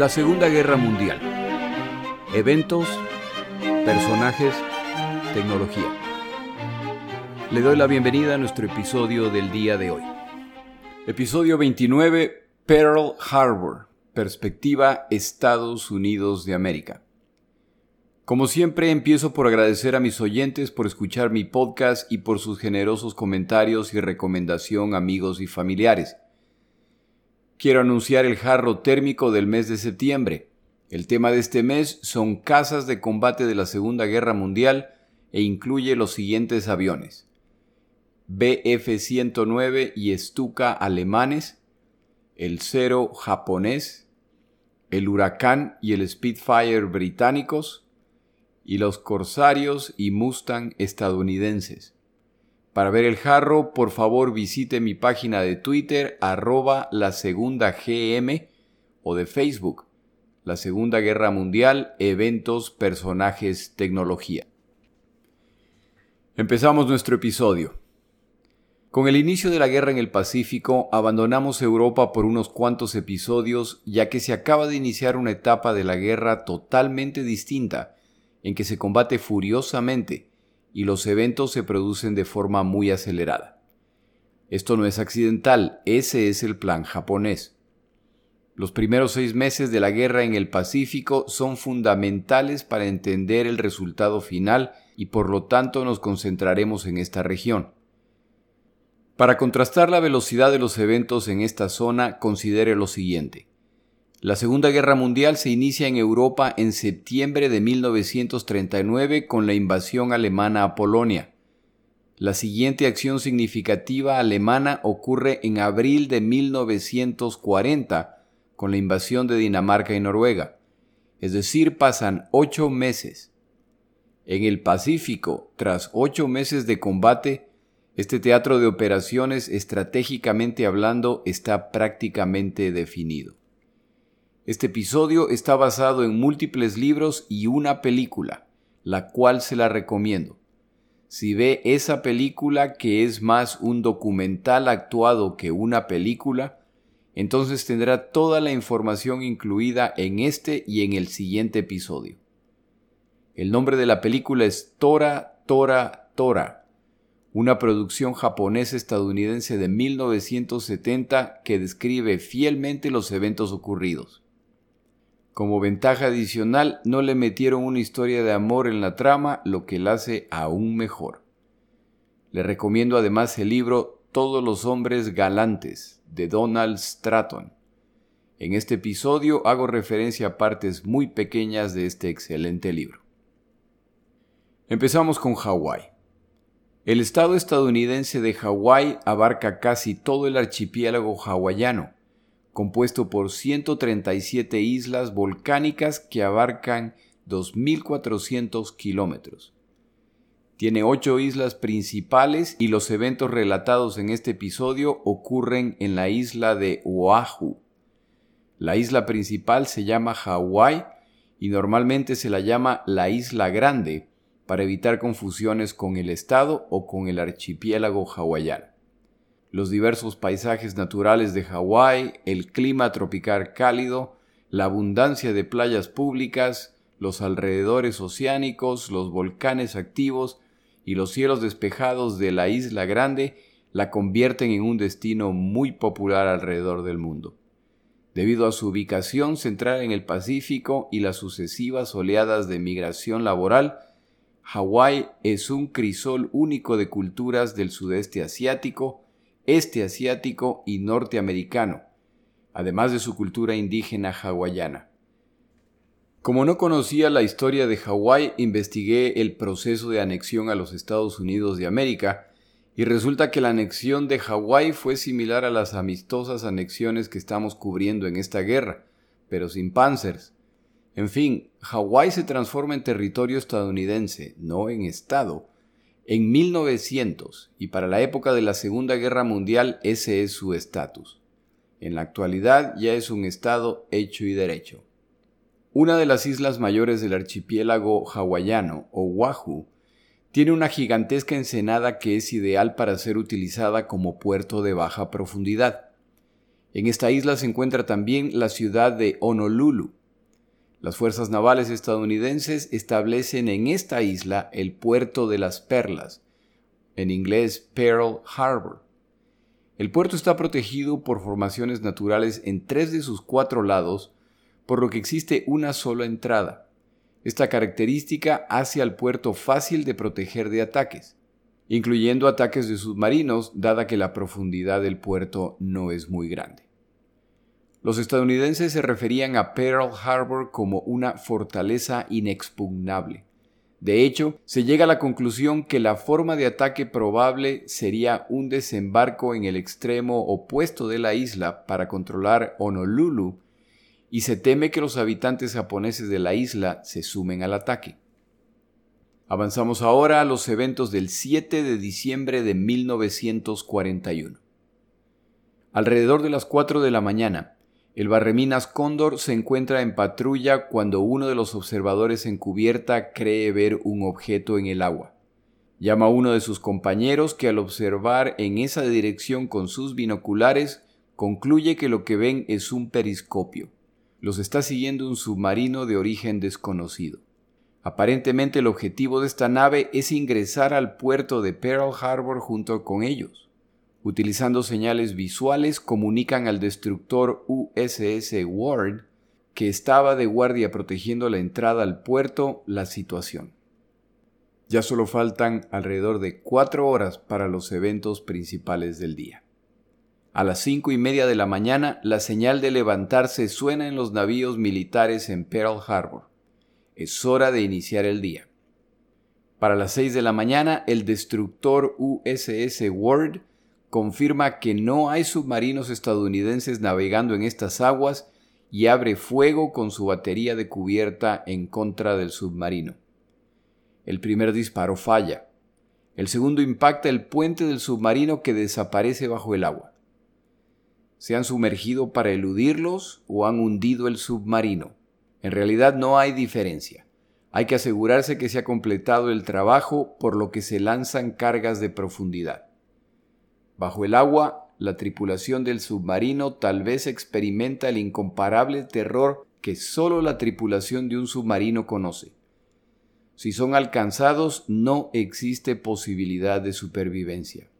La Segunda Guerra Mundial. Eventos, personajes, tecnología. Le doy la bienvenida a nuestro episodio del día de hoy. Episodio 29, Pearl Harbor, perspectiva Estados Unidos de América. Como siempre, empiezo por agradecer a mis oyentes por escuchar mi podcast y por sus generosos comentarios y recomendación amigos y familiares. Quiero anunciar el jarro térmico del mes de septiembre. El tema de este mes son casas de combate de la Segunda Guerra Mundial e incluye los siguientes aviones. BF-109 y Stuka alemanes, el Cero japonés, el Huracán y el Spitfire británicos, y los Corsarios y Mustang estadounidenses. Para ver el jarro, por favor visite mi página de Twitter arroba la segunda GM o de Facebook, la Segunda Guerra Mundial, eventos, personajes, tecnología. Empezamos nuestro episodio. Con el inicio de la guerra en el Pacífico, abandonamos Europa por unos cuantos episodios, ya que se acaba de iniciar una etapa de la guerra totalmente distinta, en que se combate furiosamente y los eventos se producen de forma muy acelerada. Esto no es accidental, ese es el plan japonés. Los primeros seis meses de la guerra en el Pacífico son fundamentales para entender el resultado final y por lo tanto nos concentraremos en esta región. Para contrastar la velocidad de los eventos en esta zona, considere lo siguiente. La Segunda Guerra Mundial se inicia en Europa en septiembre de 1939 con la invasión alemana a Polonia. La siguiente acción significativa alemana ocurre en abril de 1940 con la invasión de Dinamarca y Noruega. Es decir, pasan ocho meses. En el Pacífico, tras ocho meses de combate, este teatro de operaciones estratégicamente hablando está prácticamente definido. Este episodio está basado en múltiples libros y una película, la cual se la recomiendo. Si ve esa película que es más un documental actuado que una película, entonces tendrá toda la información incluida en este y en el siguiente episodio. El nombre de la película es Tora, Tora, Tora, una producción japonesa-estadounidense de 1970 que describe fielmente los eventos ocurridos. Como ventaja adicional, no le metieron una historia de amor en la trama, lo que la hace aún mejor. Le recomiendo además el libro Todos los hombres galantes de Donald Stratton. En este episodio hago referencia a partes muy pequeñas de este excelente libro. Empezamos con Hawái. El estado estadounidense de Hawái abarca casi todo el archipiélago hawaiano compuesto por 137 islas volcánicas que abarcan 2.400 kilómetros. Tiene ocho islas principales y los eventos relatados en este episodio ocurren en la isla de Oahu. La isla principal se llama Hawái y normalmente se la llama la Isla Grande para evitar confusiones con el estado o con el archipiélago hawaiano los diversos paisajes naturales de Hawái, el clima tropical cálido, la abundancia de playas públicas, los alrededores oceánicos, los volcanes activos y los cielos despejados de la isla grande la convierten en un destino muy popular alrededor del mundo. Debido a su ubicación central en el Pacífico y las sucesivas oleadas de migración laboral, Hawái es un crisol único de culturas del sudeste asiático, este asiático y norteamericano, además de su cultura indígena hawaiana. Como no conocía la historia de Hawái, investigué el proceso de anexión a los Estados Unidos de América y resulta que la anexión de Hawái fue similar a las amistosas anexiones que estamos cubriendo en esta guerra, pero sin panzers. En fin, Hawái se transforma en territorio estadounidense, no en Estado, en 1900 y para la época de la Segunda Guerra Mundial ese es su estatus. En la actualidad ya es un estado hecho y derecho. Una de las islas mayores del archipiélago hawaiano, Oahu, tiene una gigantesca ensenada que es ideal para ser utilizada como puerto de baja profundidad. En esta isla se encuentra también la ciudad de Honolulu. Las fuerzas navales estadounidenses establecen en esta isla el puerto de las Perlas, en inglés Pearl Harbor. El puerto está protegido por formaciones naturales en tres de sus cuatro lados, por lo que existe una sola entrada. Esta característica hace al puerto fácil de proteger de ataques, incluyendo ataques de submarinos, dada que la profundidad del puerto no es muy grande. Los estadounidenses se referían a Pearl Harbor como una fortaleza inexpugnable. De hecho, se llega a la conclusión que la forma de ataque probable sería un desembarco en el extremo opuesto de la isla para controlar Honolulu, y se teme que los habitantes japoneses de la isla se sumen al ataque. Avanzamos ahora a los eventos del 7 de diciembre de 1941. Alrededor de las 4 de la mañana, el barreminas Cóndor se encuentra en patrulla cuando uno de los observadores en cubierta cree ver un objeto en el agua. Llama a uno de sus compañeros que al observar en esa dirección con sus binoculares concluye que lo que ven es un periscopio. Los está siguiendo un submarino de origen desconocido. Aparentemente el objetivo de esta nave es ingresar al puerto de Pearl Harbor junto con ellos utilizando señales visuales, comunican al destructor USS Ward, que estaba de guardia protegiendo la entrada al puerto, la situación. Ya solo faltan alrededor de cuatro horas para los eventos principales del día. A las cinco y media de la mañana, la señal de levantarse suena en los navíos militares en Pearl Harbor. Es hora de iniciar el día. Para las seis de la mañana, el destructor USS Ward confirma que no hay submarinos estadounidenses navegando en estas aguas y abre fuego con su batería de cubierta en contra del submarino. El primer disparo falla. El segundo impacta el puente del submarino que desaparece bajo el agua. ¿Se han sumergido para eludirlos o han hundido el submarino? En realidad no hay diferencia. Hay que asegurarse que se ha completado el trabajo por lo que se lanzan cargas de profundidad. Bajo el agua, la tripulación del submarino tal vez experimenta el incomparable terror que solo la tripulación de un submarino conoce. Si son alcanzados, no existe posibilidad de supervivencia.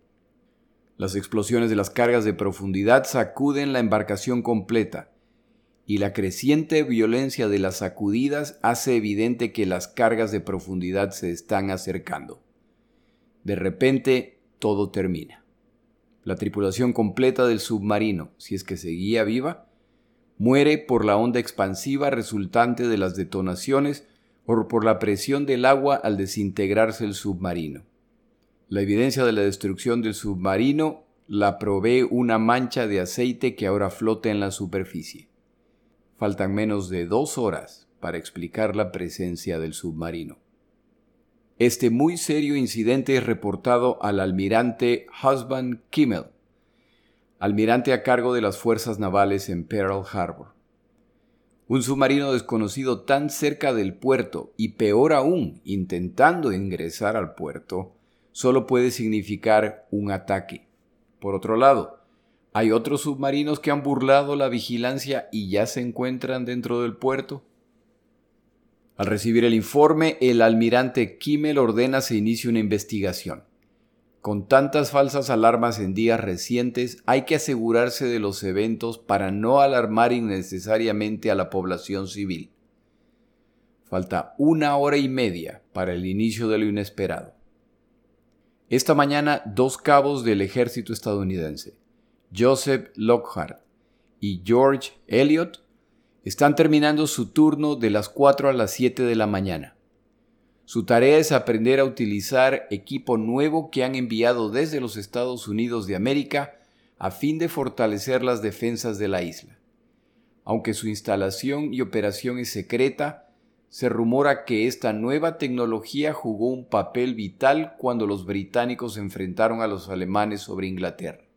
Las explosiones de las cargas de profundidad sacuden la embarcación completa, y la creciente violencia de las sacudidas hace evidente que las cargas de profundidad se están acercando. De repente, todo termina. La tripulación completa del submarino, si es que seguía viva, muere por la onda expansiva resultante de las detonaciones o por la presión del agua al desintegrarse el submarino. La evidencia de la destrucción del submarino la provee una mancha de aceite que ahora flota en la superficie. Faltan menos de dos horas para explicar la presencia del submarino. Este muy serio incidente es reportado al almirante Husband Kimmel, almirante a cargo de las fuerzas navales en Pearl Harbor. Un submarino desconocido tan cerca del puerto y peor aún intentando ingresar al puerto solo puede significar un ataque. Por otro lado, hay otros submarinos que han burlado la vigilancia y ya se encuentran dentro del puerto. Al recibir el informe, el almirante Kimmel ordena se inicie una investigación. Con tantas falsas alarmas en días recientes, hay que asegurarse de los eventos para no alarmar innecesariamente a la población civil. Falta una hora y media para el inicio de lo inesperado. Esta mañana, dos cabos del ejército estadounidense, Joseph Lockhart y George Elliot, están terminando su turno de las 4 a las 7 de la mañana. Su tarea es aprender a utilizar equipo nuevo que han enviado desde los Estados Unidos de América a fin de fortalecer las defensas de la isla. Aunque su instalación y operación es secreta, se rumora que esta nueva tecnología jugó un papel vital cuando los británicos enfrentaron a los alemanes sobre Inglaterra.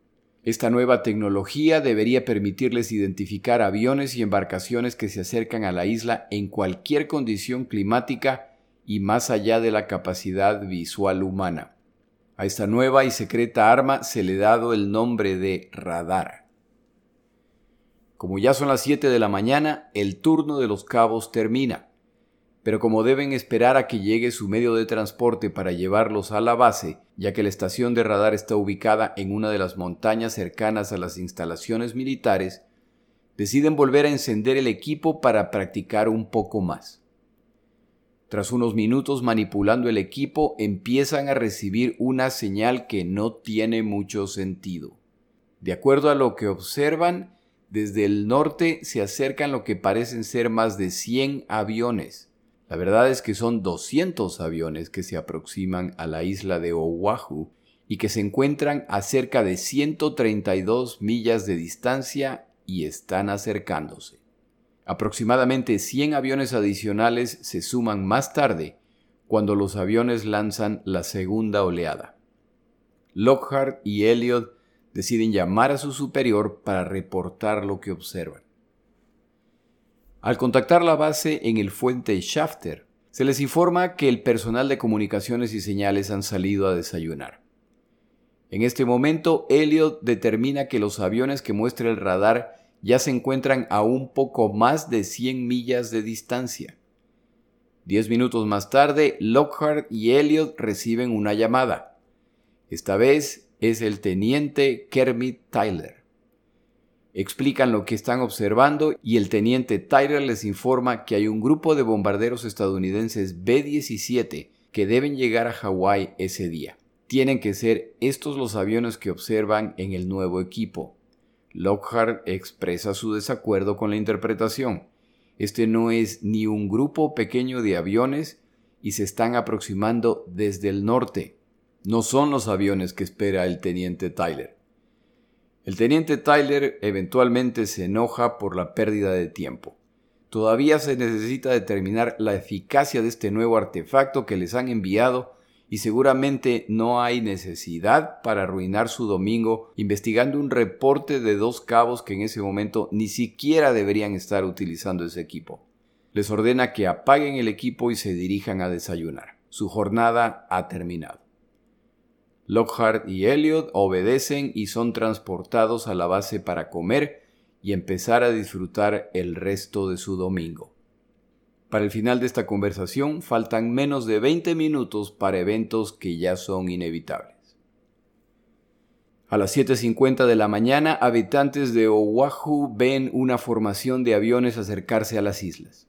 Esta nueva tecnología debería permitirles identificar aviones y embarcaciones que se acercan a la isla en cualquier condición climática y más allá de la capacidad visual humana. A esta nueva y secreta arma se le ha dado el nombre de radar. Como ya son las 7 de la mañana, el turno de los cabos termina. Pero como deben esperar a que llegue su medio de transporte para llevarlos a la base, ya que la estación de radar está ubicada en una de las montañas cercanas a las instalaciones militares, deciden volver a encender el equipo para practicar un poco más. Tras unos minutos manipulando el equipo, empiezan a recibir una señal que no tiene mucho sentido. De acuerdo a lo que observan, desde el norte se acercan lo que parecen ser más de 100 aviones. La verdad es que son 200 aviones que se aproximan a la isla de Oahu y que se encuentran a cerca de 132 millas de distancia y están acercándose. Aproximadamente 100 aviones adicionales se suman más tarde cuando los aviones lanzan la segunda oleada. Lockhart y Elliot deciden llamar a su superior para reportar lo que observan. Al contactar la base en el fuente Shafter, se les informa que el personal de comunicaciones y señales han salido a desayunar. En este momento, Elliot determina que los aviones que muestra el radar ya se encuentran a un poco más de 100 millas de distancia. Diez minutos más tarde, Lockhart y Elliot reciben una llamada. Esta vez es el teniente Kermit Tyler. Explican lo que están observando y el teniente Tyler les informa que hay un grupo de bombarderos estadounidenses B-17 que deben llegar a Hawái ese día. Tienen que ser estos los aviones que observan en el nuevo equipo. Lockhart expresa su desacuerdo con la interpretación. Este no es ni un grupo pequeño de aviones y se están aproximando desde el norte. No son los aviones que espera el teniente Tyler. El teniente Tyler eventualmente se enoja por la pérdida de tiempo. Todavía se necesita determinar la eficacia de este nuevo artefacto que les han enviado y seguramente no hay necesidad para arruinar su domingo investigando un reporte de dos cabos que en ese momento ni siquiera deberían estar utilizando ese equipo. Les ordena que apaguen el equipo y se dirijan a desayunar. Su jornada ha terminado. Lockhart y Elliot obedecen y son transportados a la base para comer y empezar a disfrutar el resto de su domingo. Para el final de esta conversación faltan menos de 20 minutos para eventos que ya son inevitables. A las 7.50 de la mañana, habitantes de Oahu ven una formación de aviones acercarse a las islas.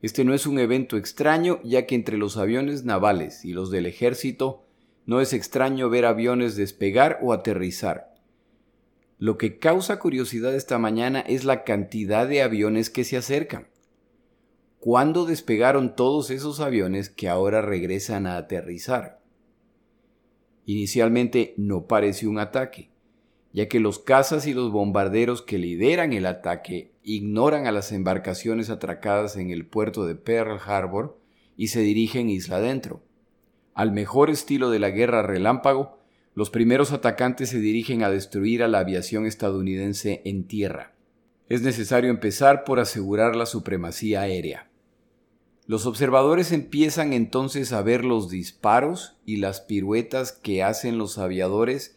Este no es un evento extraño, ya que entre los aviones navales y los del ejército no es extraño ver aviones despegar o aterrizar. Lo que causa curiosidad esta mañana es la cantidad de aviones que se acercan. ¿Cuándo despegaron todos esos aviones que ahora regresan a aterrizar? Inicialmente no pareció un ataque, ya que los cazas y los bombarderos que lideran el ataque ignoran a las embarcaciones atracadas en el puerto de Pearl Harbor y se dirigen isla adentro. Al mejor estilo de la guerra relámpago, los primeros atacantes se dirigen a destruir a la aviación estadounidense en tierra. Es necesario empezar por asegurar la supremacía aérea. Los observadores empiezan entonces a ver los disparos y las piruetas que hacen los aviadores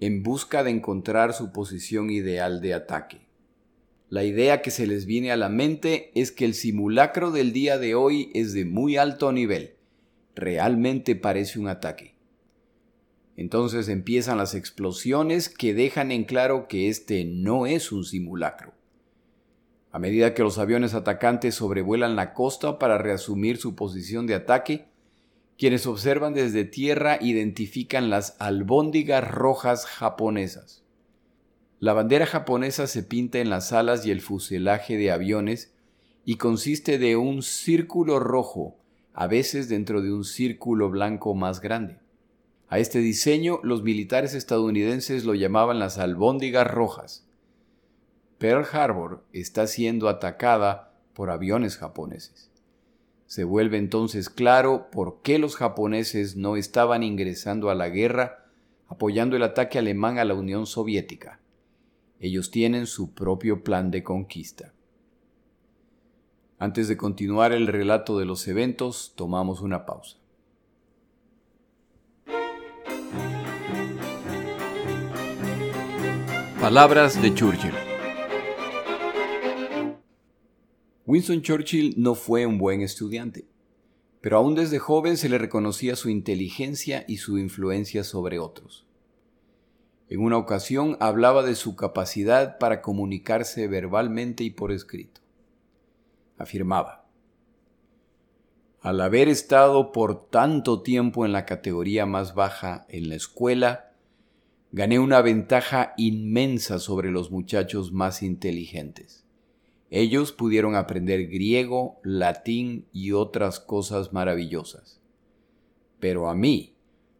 en busca de encontrar su posición ideal de ataque. La idea que se les viene a la mente es que el simulacro del día de hoy es de muy alto nivel. Realmente parece un ataque. Entonces empiezan las explosiones que dejan en claro que este no es un simulacro. A medida que los aviones atacantes sobrevuelan la costa para reasumir su posición de ataque, quienes observan desde tierra identifican las albóndigas rojas japonesas. La bandera japonesa se pinta en las alas y el fuselaje de aviones y consiste de un círculo rojo, a veces dentro de un círculo blanco más grande. A este diseño los militares estadounidenses lo llamaban las albóndigas rojas. Pearl Harbor está siendo atacada por aviones japoneses. Se vuelve entonces claro por qué los japoneses no estaban ingresando a la guerra apoyando el ataque alemán a la Unión Soviética. Ellos tienen su propio plan de conquista. Antes de continuar el relato de los eventos, tomamos una pausa. Palabras de Churchill. Winston Churchill no fue un buen estudiante, pero aún desde joven se le reconocía su inteligencia y su influencia sobre otros. En una ocasión hablaba de su capacidad para comunicarse verbalmente y por escrito. Afirmaba, al haber estado por tanto tiempo en la categoría más baja en la escuela, gané una ventaja inmensa sobre los muchachos más inteligentes. Ellos pudieron aprender griego, latín y otras cosas maravillosas. Pero a mí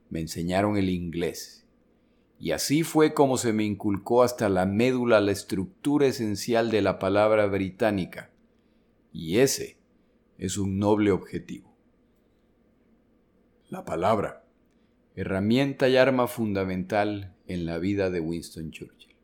me enseñaron el inglés. Y así fue como se me inculcó hasta la médula la estructura esencial de la palabra británica. Y ese es un noble objetivo. La palabra, herramienta y arma fundamental en la vida de Winston Churchill.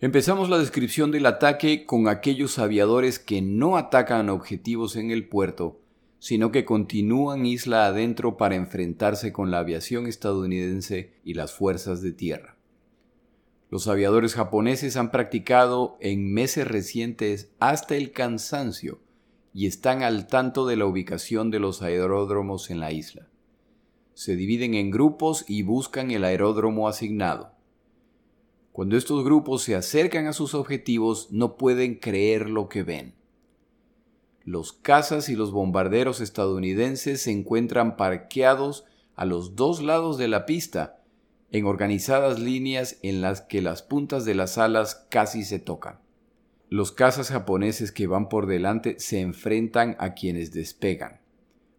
Empezamos la descripción del ataque con aquellos aviadores que no atacan objetivos en el puerto, sino que continúan isla adentro para enfrentarse con la aviación estadounidense y las fuerzas de tierra. Los aviadores japoneses han practicado en meses recientes hasta el cansancio y están al tanto de la ubicación de los aeródromos en la isla. Se dividen en grupos y buscan el aeródromo asignado. Cuando estos grupos se acercan a sus objetivos no pueden creer lo que ven los cazas y los bombarderos estadounidenses se encuentran parqueados a los dos lados de la pista, en organizadas líneas en las que las puntas de las alas casi se tocan. Los cazas japoneses que van por delante se enfrentan a quienes despegan.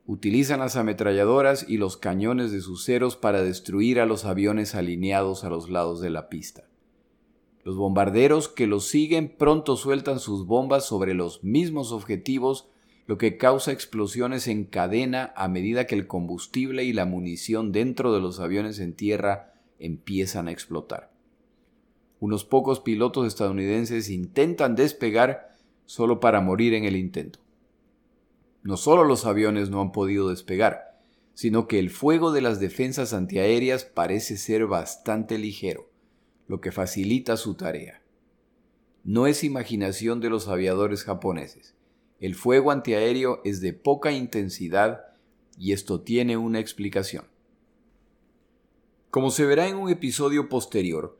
Utilizan las ametralladoras y los cañones de sus ceros para destruir a los aviones alineados a los lados de la pista. Los bombarderos que los siguen pronto sueltan sus bombas sobre los mismos objetivos, lo que causa explosiones en cadena a medida que el combustible y la munición dentro de los aviones en tierra empiezan a explotar. Unos pocos pilotos estadounidenses intentan despegar solo para morir en el intento. No solo los aviones no han podido despegar, sino que el fuego de las defensas antiaéreas parece ser bastante ligero lo que facilita su tarea. No es imaginación de los aviadores japoneses. El fuego antiaéreo es de poca intensidad y esto tiene una explicación. Como se verá en un episodio posterior,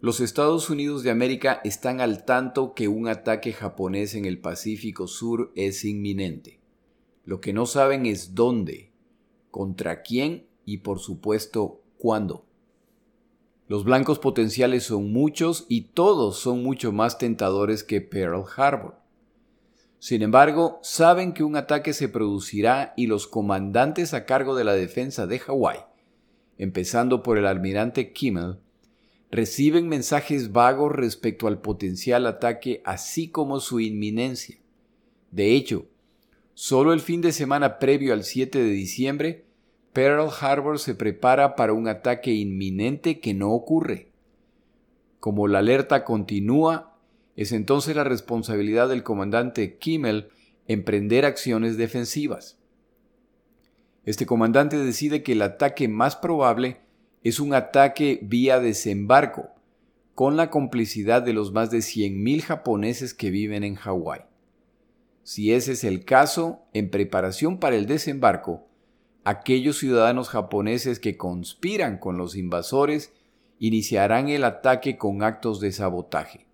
los Estados Unidos de América están al tanto que un ataque japonés en el Pacífico Sur es inminente. Lo que no saben es dónde, contra quién y por supuesto cuándo. Los blancos potenciales son muchos y todos son mucho más tentadores que Pearl Harbor. Sin embargo, saben que un ataque se producirá y los comandantes a cargo de la defensa de Hawái, empezando por el almirante Kimmel, reciben mensajes vagos respecto al potencial ataque así como su inminencia. De hecho, solo el fin de semana previo al 7 de diciembre, Pearl Harbor se prepara para un ataque inminente que no ocurre. Como la alerta continúa, es entonces la responsabilidad del comandante Kimmel emprender acciones defensivas. Este comandante decide que el ataque más probable es un ataque vía desembarco, con la complicidad de los más de 100.000 japoneses que viven en Hawái. Si ese es el caso, en preparación para el desembarco, aquellos ciudadanos japoneses que conspiran con los invasores iniciarán el ataque con actos de sabotaje.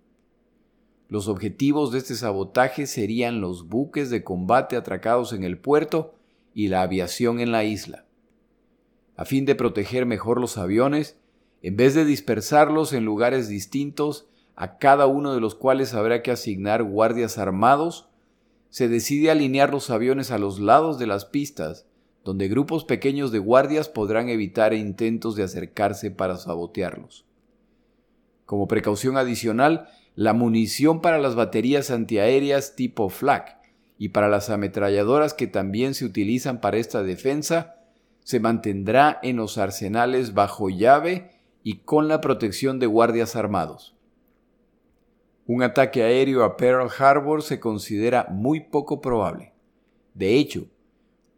Los objetivos de este sabotaje serían los buques de combate atracados en el puerto y la aviación en la isla. A fin de proteger mejor los aviones, en vez de dispersarlos en lugares distintos, a cada uno de los cuales habrá que asignar guardias armados, se decide alinear los aviones a los lados de las pistas donde grupos pequeños de guardias podrán evitar intentos de acercarse para sabotearlos. Como precaución adicional, la munición para las baterías antiaéreas tipo FLAC y para las ametralladoras que también se utilizan para esta defensa se mantendrá en los arsenales bajo llave y con la protección de guardias armados. Un ataque aéreo a Pearl Harbor se considera muy poco probable. De hecho,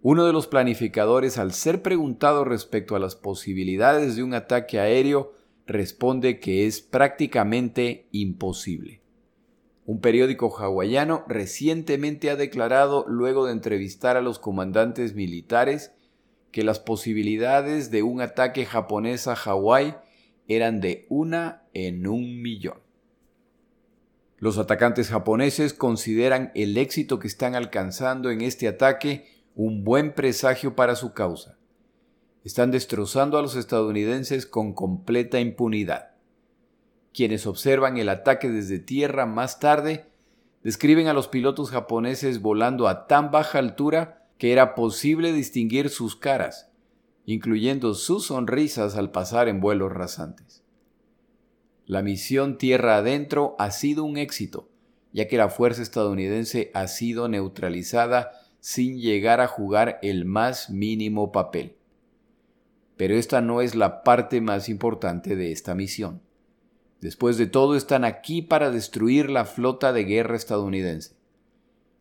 Uno de los planificadores, al ser preguntado respecto a las posibilidades de un ataque aéreo, responde que es prácticamente imposible. Un periódico hawaiano recientemente ha declarado, luego de entrevistar a los comandantes militares, que las posibilidades de un ataque japonés a Hawái eran de una en un millón. Los atacantes japoneses consideran el éxito que están alcanzando en este ataque un buen presagio para su causa. Están destrozando a los estadounidenses con completa impunidad. Quienes observan el ataque desde tierra más tarde describen a los pilotos japoneses volando a tan baja altura que era posible distinguir sus caras, incluyendo sus sonrisas al pasar en vuelos rasantes. La misión Tierra Adentro ha sido un éxito, ya que la fuerza estadounidense ha sido neutralizada sin llegar a jugar el más mínimo papel. Pero esta no es la parte más importante de esta misión. Después de todo están aquí para destruir la flota de guerra estadounidense.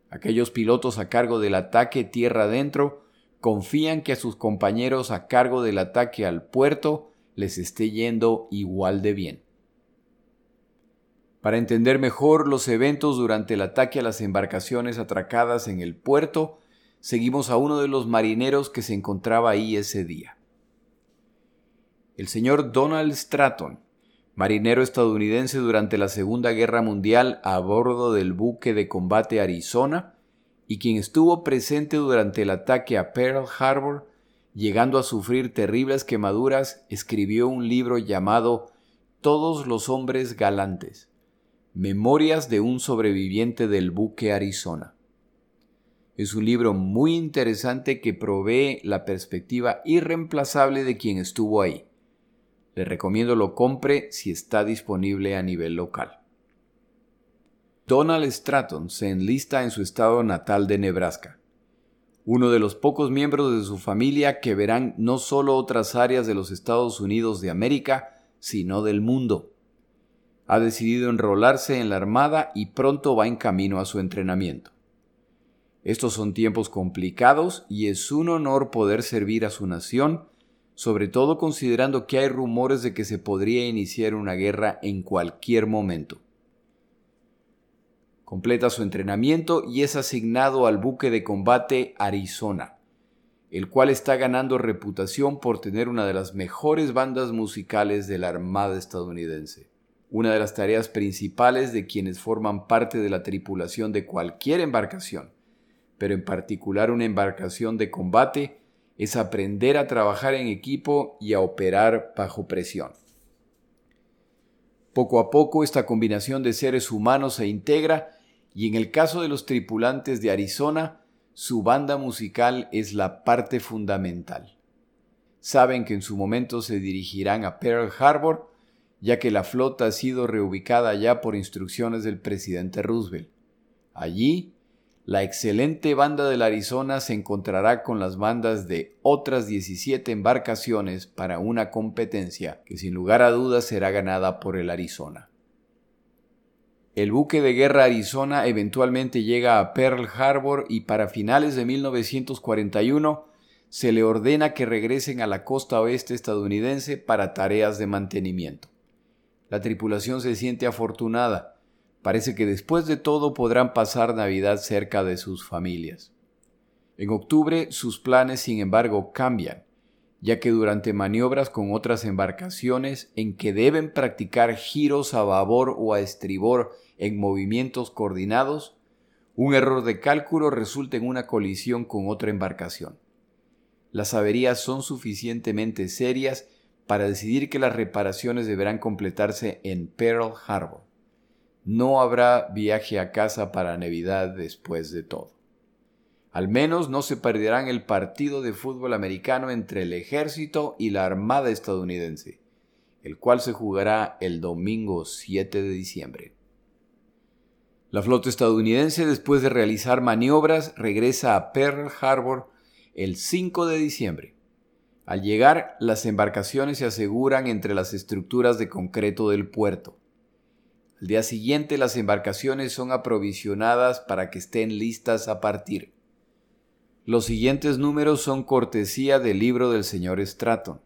Aquellos pilotos a cargo del ataque tierra adentro confían que a sus compañeros a cargo del ataque al puerto les esté yendo igual de bien. Para entender mejor los eventos durante el ataque a las embarcaciones atracadas en el puerto, seguimos a uno de los marineros que se encontraba ahí ese día. El señor Donald Stratton marinero estadounidense durante la Segunda Guerra Mundial a bordo del buque de combate Arizona y quien estuvo presente durante el ataque a Pearl Harbor, llegando a sufrir terribles quemaduras, escribió un libro llamado Todos los hombres galantes, Memorias de un sobreviviente del buque Arizona. Es un libro muy interesante que provee la perspectiva irreemplazable de quien estuvo ahí. Le recomiendo lo compre si está disponible a nivel local. Donald Stratton se enlista en su estado natal de Nebraska, uno de los pocos miembros de su familia que verán no solo otras áreas de los Estados Unidos de América, sino del mundo. Ha decidido enrolarse en la Armada y pronto va en camino a su entrenamiento. Estos son tiempos complicados y es un honor poder servir a su nación sobre todo considerando que hay rumores de que se podría iniciar una guerra en cualquier momento. Completa su entrenamiento y es asignado al buque de combate Arizona, el cual está ganando reputación por tener una de las mejores bandas musicales de la Armada estadounidense. Una de las tareas principales de quienes forman parte de la tripulación de cualquier embarcación, pero en particular una embarcación de combate, es aprender a trabajar en equipo y a operar bajo presión. Poco a poco esta combinación de seres humanos se integra y en el caso de los tripulantes de Arizona, su banda musical es la parte fundamental. Saben que en su momento se dirigirán a Pearl Harbor, ya que la flota ha sido reubicada ya por instrucciones del presidente Roosevelt. Allí la excelente banda del Arizona se encontrará con las bandas de otras 17 embarcaciones para una competencia que sin lugar a dudas será ganada por el Arizona. El buque de guerra Arizona eventualmente llega a Pearl Harbor y para finales de 1941 se le ordena que regresen a la costa oeste estadounidense para tareas de mantenimiento. La tripulación se siente afortunada, Parece que después de todo podrán pasar Navidad cerca de sus familias. En octubre sus planes, sin embargo, cambian, ya que durante maniobras con otras embarcaciones en que deben practicar giros a babor o a estribor en movimientos coordinados, un error de cálculo resulta en una colisión con otra embarcación. Las averías son suficientemente serias para decidir que las reparaciones deberán completarse en Pearl Harbor. No habrá viaje a casa para Navidad después de todo. Al menos no se perderán el partido de fútbol americano entre el ejército y la Armada estadounidense, el cual se jugará el domingo 7 de diciembre. La flota estadounidense, después de realizar maniobras, regresa a Pearl Harbor el 5 de diciembre. Al llegar, las embarcaciones se aseguran entre las estructuras de concreto del puerto. Al día siguiente las embarcaciones son aprovisionadas para que estén listas a partir. Los siguientes números son cortesía del libro del señor Stratton.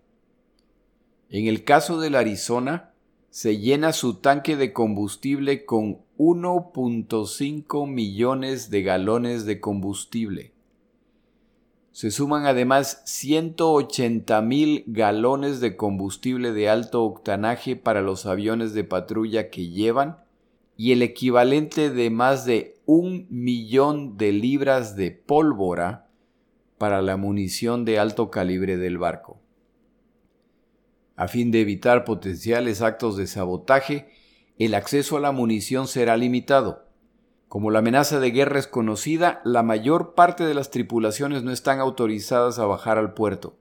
En el caso del Arizona, se llena su tanque de combustible con 1.5 millones de galones de combustible. Se suman además 180 mil galones de combustible de alto octanaje para los aviones de patrulla que llevan y el equivalente de más de un millón de libras de pólvora para la munición de alto calibre del barco. A fin de evitar potenciales actos de sabotaje, el acceso a la munición será limitado. Como la amenaza de guerra es conocida, la mayor parte de las tripulaciones no están autorizadas a bajar al puerto.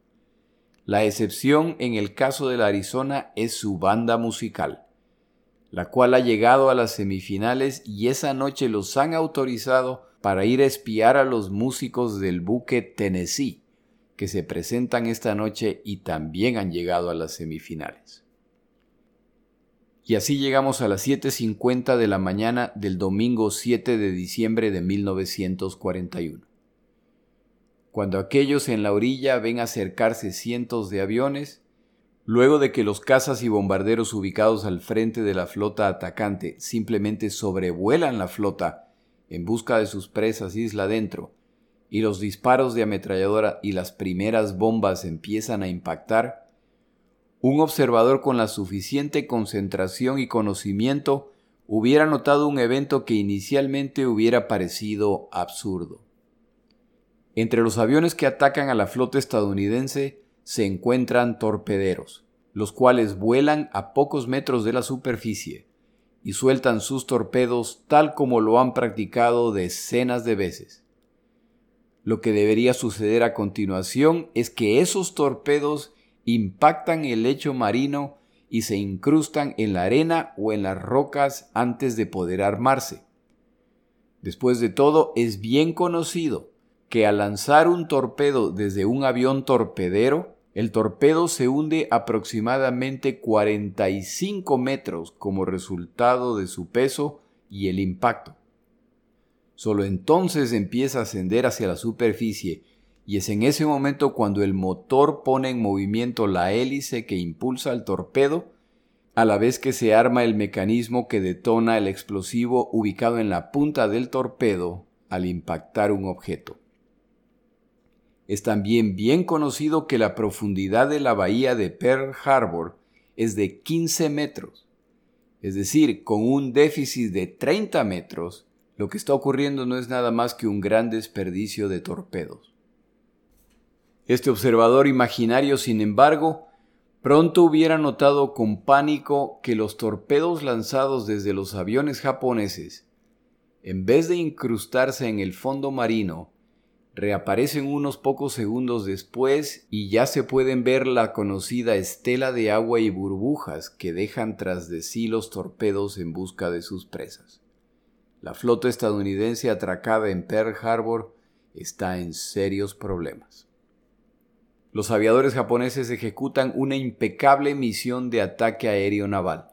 La excepción en el caso de la Arizona es su banda musical, la cual ha llegado a las semifinales y esa noche los han autorizado para ir a espiar a los músicos del buque Tennessee que se presentan esta noche y también han llegado a las semifinales. Y así llegamos a las 7.50 de la mañana del domingo 7 de diciembre de 1941. Cuando aquellos en la orilla ven acercarse cientos de aviones, luego de que los cazas y bombarderos ubicados al frente de la flota atacante simplemente sobrevuelan la flota en busca de sus presas isla adentro, y los disparos de ametralladora y las primeras bombas empiezan a impactar, un observador con la suficiente concentración y conocimiento hubiera notado un evento que inicialmente hubiera parecido absurdo. Entre los aviones que atacan a la flota estadounidense se encuentran torpederos, los cuales vuelan a pocos metros de la superficie y sueltan sus torpedos tal como lo han practicado decenas de veces. Lo que debería suceder a continuación es que esos torpedos impactan el lecho marino y se incrustan en la arena o en las rocas antes de poder armarse. Después de todo, es bien conocido que al lanzar un torpedo desde un avión torpedero, el torpedo se hunde aproximadamente 45 metros como resultado de su peso y el impacto. Solo entonces empieza a ascender hacia la superficie y es en ese momento cuando el motor pone en movimiento la hélice que impulsa el torpedo, a la vez que se arma el mecanismo que detona el explosivo ubicado en la punta del torpedo al impactar un objeto. Es también bien conocido que la profundidad de la bahía de Pearl Harbor es de 15 metros, es decir, con un déficit de 30 metros, lo que está ocurriendo no es nada más que un gran desperdicio de torpedos. Este observador imaginario, sin embargo, pronto hubiera notado con pánico que los torpedos lanzados desde los aviones japoneses, en vez de incrustarse en el fondo marino, reaparecen unos pocos segundos después y ya se pueden ver la conocida estela de agua y burbujas que dejan tras de sí los torpedos en busca de sus presas. La flota estadounidense atracada en Pearl Harbor está en serios problemas. Los aviadores japoneses ejecutan una impecable misión de ataque aéreo naval.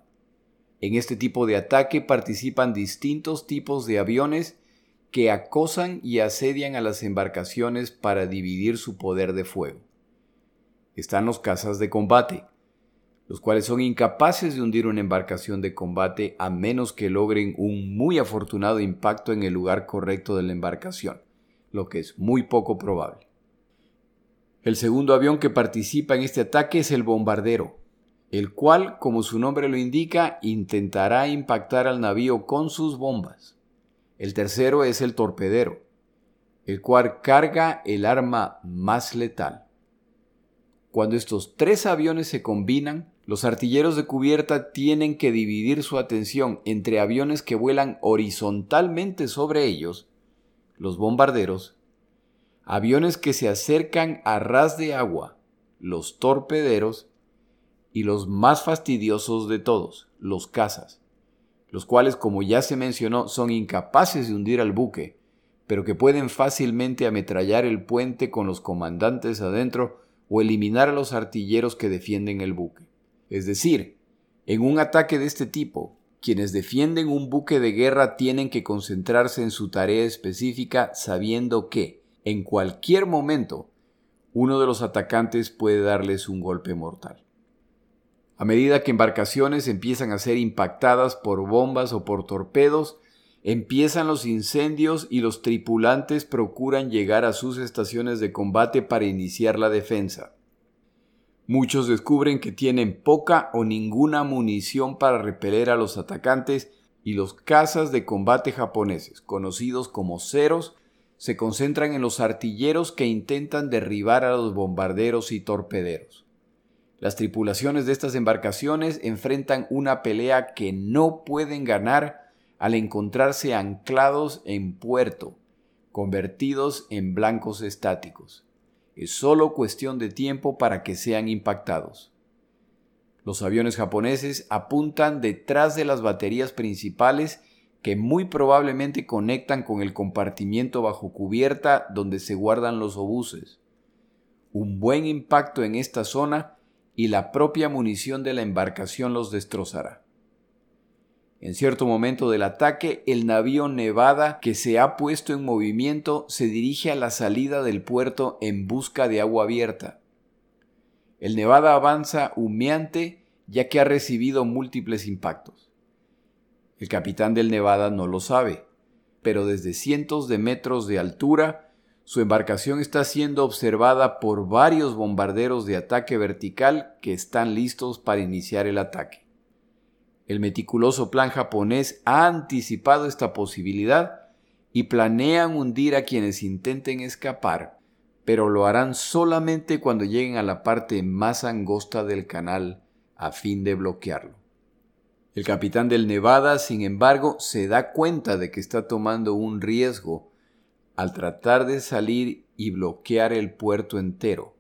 En este tipo de ataque participan distintos tipos de aviones que acosan y asedian a las embarcaciones para dividir su poder de fuego. Están los cazas de combate, los cuales son incapaces de hundir una embarcación de combate a menos que logren un muy afortunado impacto en el lugar correcto de la embarcación, lo que es muy poco probable. El segundo avión que participa en este ataque es el bombardero, el cual, como su nombre lo indica, intentará impactar al navío con sus bombas. El tercero es el torpedero, el cual carga el arma más letal. Cuando estos tres aviones se combinan, los artilleros de cubierta tienen que dividir su atención entre aviones que vuelan horizontalmente sobre ellos, los bombarderos, aviones que se acercan a ras de agua, los torpederos, y los más fastidiosos de todos, los cazas, los cuales, como ya se mencionó, son incapaces de hundir al buque, pero que pueden fácilmente ametrallar el puente con los comandantes adentro o eliminar a los artilleros que defienden el buque. Es decir, en un ataque de este tipo, quienes defienden un buque de guerra tienen que concentrarse en su tarea específica sabiendo que, en cualquier momento, uno de los atacantes puede darles un golpe mortal. A medida que embarcaciones empiezan a ser impactadas por bombas o por torpedos, empiezan los incendios y los tripulantes procuran llegar a sus estaciones de combate para iniciar la defensa. Muchos descubren que tienen poca o ninguna munición para repeler a los atacantes y los cazas de combate japoneses, conocidos como ceros, se concentran en los artilleros que intentan derribar a los bombarderos y torpederos. Las tripulaciones de estas embarcaciones enfrentan una pelea que no pueden ganar al encontrarse anclados en puerto, convertidos en blancos estáticos. Es solo cuestión de tiempo para que sean impactados. Los aviones japoneses apuntan detrás de las baterías principales que muy probablemente conectan con el compartimiento bajo cubierta donde se guardan los obuses. Un buen impacto en esta zona y la propia munición de la embarcación los destrozará. En cierto momento del ataque, el navío Nevada que se ha puesto en movimiento se dirige a la salida del puerto en busca de agua abierta. El Nevada avanza humeante ya que ha recibido múltiples impactos. El capitán del Nevada no lo sabe, pero desde cientos de metros de altura, su embarcación está siendo observada por varios bombarderos de ataque vertical que están listos para iniciar el ataque. El meticuloso plan japonés ha anticipado esta posibilidad y planean hundir a quienes intenten escapar, pero lo harán solamente cuando lleguen a la parte más angosta del canal a fin de bloquearlo. El capitán del Nevada, sin embargo, se da cuenta de que está tomando un riesgo al tratar de salir y bloquear el puerto entero,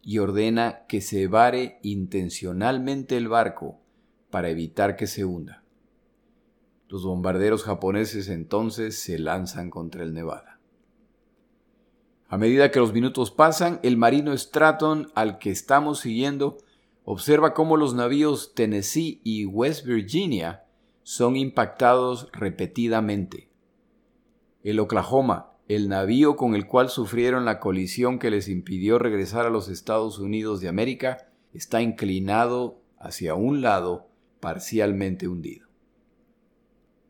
y ordena que se vare intencionalmente el barco para evitar que se hunda. Los bombarderos japoneses entonces se lanzan contra el Nevada. A medida que los minutos pasan, el marino Stratton al que estamos siguiendo observa cómo los navíos Tennessee y West Virginia son impactados repetidamente. El Oklahoma, el navío con el cual sufrieron la colisión que les impidió regresar a los Estados Unidos de América, está inclinado hacia un lado parcialmente hundido.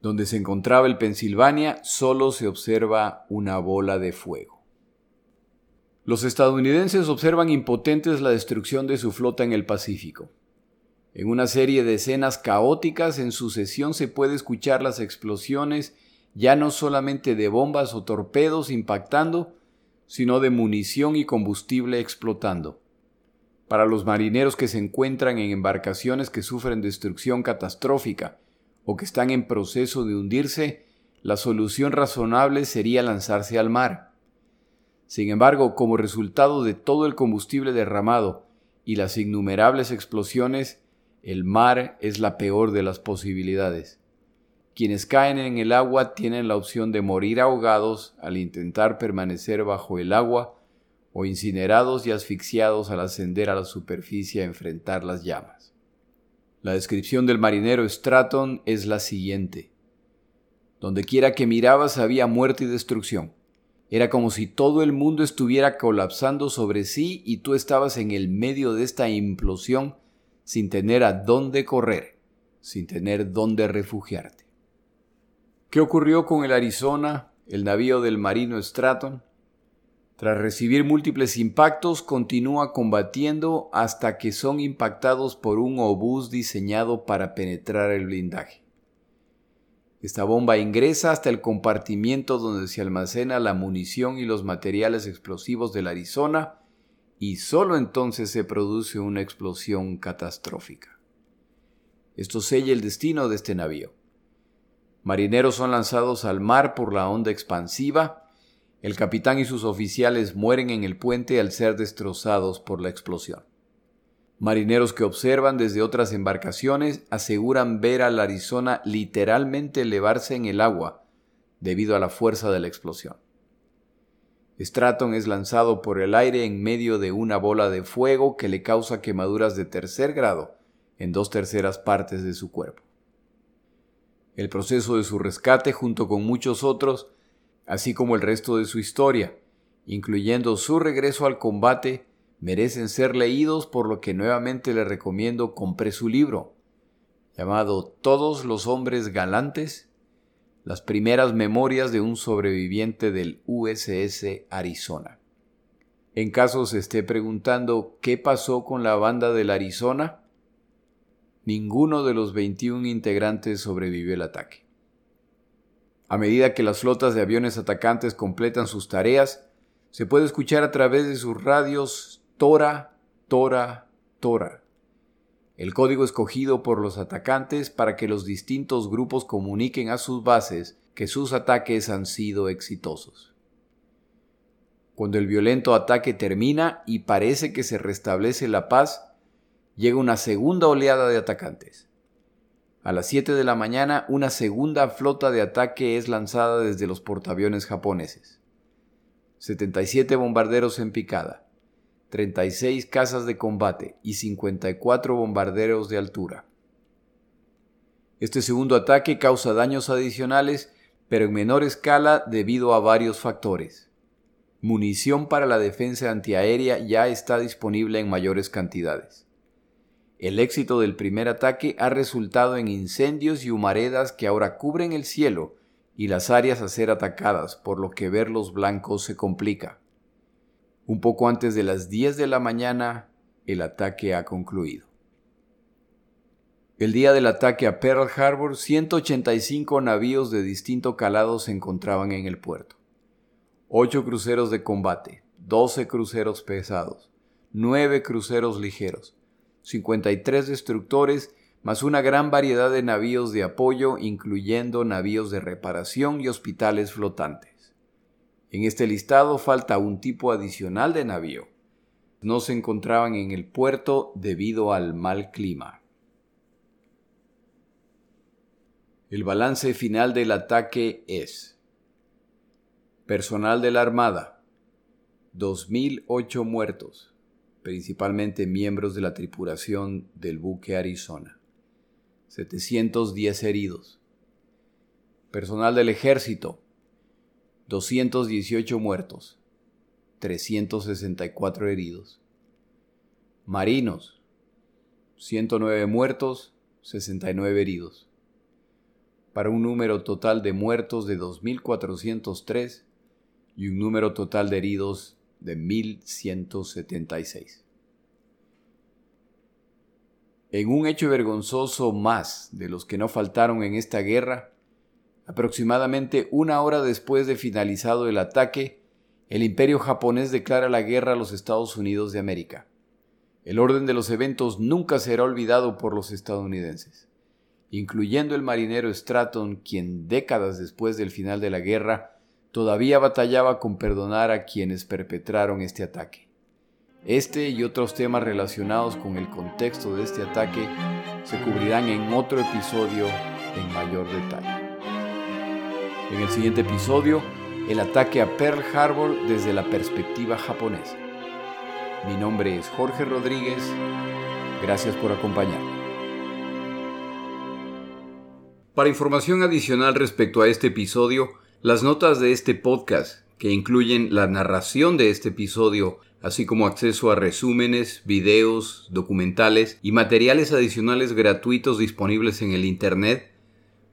Donde se encontraba el Pennsylvania solo se observa una bola de fuego. Los estadounidenses observan impotentes la destrucción de su flota en el Pacífico. En una serie de escenas caóticas en sucesión se puede escuchar las explosiones ya no solamente de bombas o torpedos impactando, sino de munición y combustible explotando. Para los marineros que se encuentran en embarcaciones que sufren destrucción catastrófica o que están en proceso de hundirse, la solución razonable sería lanzarse al mar. Sin embargo, como resultado de todo el combustible derramado y las innumerables explosiones, el mar es la peor de las posibilidades. Quienes caen en el agua tienen la opción de morir ahogados al intentar permanecer bajo el agua o incinerados y asfixiados al ascender a la superficie a enfrentar las llamas. La descripción del marinero Stratton es la siguiente. Donde quiera que mirabas había muerte y destrucción. Era como si todo el mundo estuviera colapsando sobre sí y tú estabas en el medio de esta implosión sin tener a dónde correr, sin tener dónde refugiarte. ¿Qué ocurrió con el Arizona, el navío del marino Stratton? Tras recibir múltiples impactos, continúa combatiendo hasta que son impactados por un obús diseñado para penetrar el blindaje. Esta bomba ingresa hasta el compartimiento donde se almacena la munición y los materiales explosivos del Arizona y solo entonces se produce una explosión catastrófica. Esto sella el destino de este navío. Marineros son lanzados al mar por la onda expansiva el capitán y sus oficiales mueren en el puente al ser destrozados por la explosión. Marineros que observan desde otras embarcaciones aseguran ver al Arizona literalmente elevarse en el agua debido a la fuerza de la explosión. Stratton es lanzado por el aire en medio de una bola de fuego que le causa quemaduras de tercer grado en dos terceras partes de su cuerpo. El proceso de su rescate junto con muchos otros así como el resto de su historia, incluyendo su regreso al combate, merecen ser leídos por lo que nuevamente le recomiendo compre su libro, llamado Todos los hombres galantes, las primeras memorias de un sobreviviente del USS Arizona. En caso se esté preguntando qué pasó con la banda del Arizona, ninguno de los 21 integrantes sobrevivió el ataque. A medida que las flotas de aviones atacantes completan sus tareas, se puede escuchar a través de sus radios Tora, Tora, Tora, el código escogido por los atacantes para que los distintos grupos comuniquen a sus bases que sus ataques han sido exitosos. Cuando el violento ataque termina y parece que se restablece la paz, llega una segunda oleada de atacantes. A las 7 de la mañana, una segunda flota de ataque es lanzada desde los portaaviones japoneses. 77 bombarderos en picada, 36 casas de combate y 54 bombarderos de altura. Este segundo ataque causa daños adicionales, pero en menor escala debido a varios factores. Munición para la defensa antiaérea ya está disponible en mayores cantidades. El éxito del primer ataque ha resultado en incendios y humaredas que ahora cubren el cielo y las áreas a ser atacadas, por lo que ver los blancos se complica. Un poco antes de las 10 de la mañana, el ataque ha concluido. El día del ataque a Pearl Harbor, 185 navíos de distinto calado se encontraban en el puerto. 8 cruceros de combate, 12 cruceros pesados, 9 cruceros ligeros, 53 destructores, más una gran variedad de navíos de apoyo, incluyendo navíos de reparación y hospitales flotantes. En este listado falta un tipo adicional de navío. No se encontraban en el puerto debido al mal clima. El balance final del ataque es Personal de la Armada 2.008 muertos, principalmente miembros de la tripulación del buque Arizona. 710 heridos. Personal del ejército, 218 muertos, 364 heridos. Marinos, 109 muertos, 69 heridos. Para un número total de muertos de 2.403 y un número total de heridos de 1176. En un hecho vergonzoso más de los que no faltaron en esta guerra, aproximadamente una hora después de finalizado el ataque, el imperio japonés declara la guerra a los Estados Unidos de América. El orden de los eventos nunca será olvidado por los estadounidenses, incluyendo el marinero Stratton, quien décadas después del final de la guerra todavía batallaba con perdonar a quienes perpetraron este ataque. Este y otros temas relacionados con el contexto de este ataque se cubrirán en otro episodio en mayor detalle. En el siguiente episodio, el ataque a Pearl Harbor desde la perspectiva japonesa. Mi nombre es Jorge Rodríguez. Gracias por acompañarme. Para información adicional respecto a este episodio, las notas de este podcast, que incluyen la narración de este episodio, así como acceso a resúmenes, videos, documentales y materiales adicionales gratuitos disponibles en el Internet,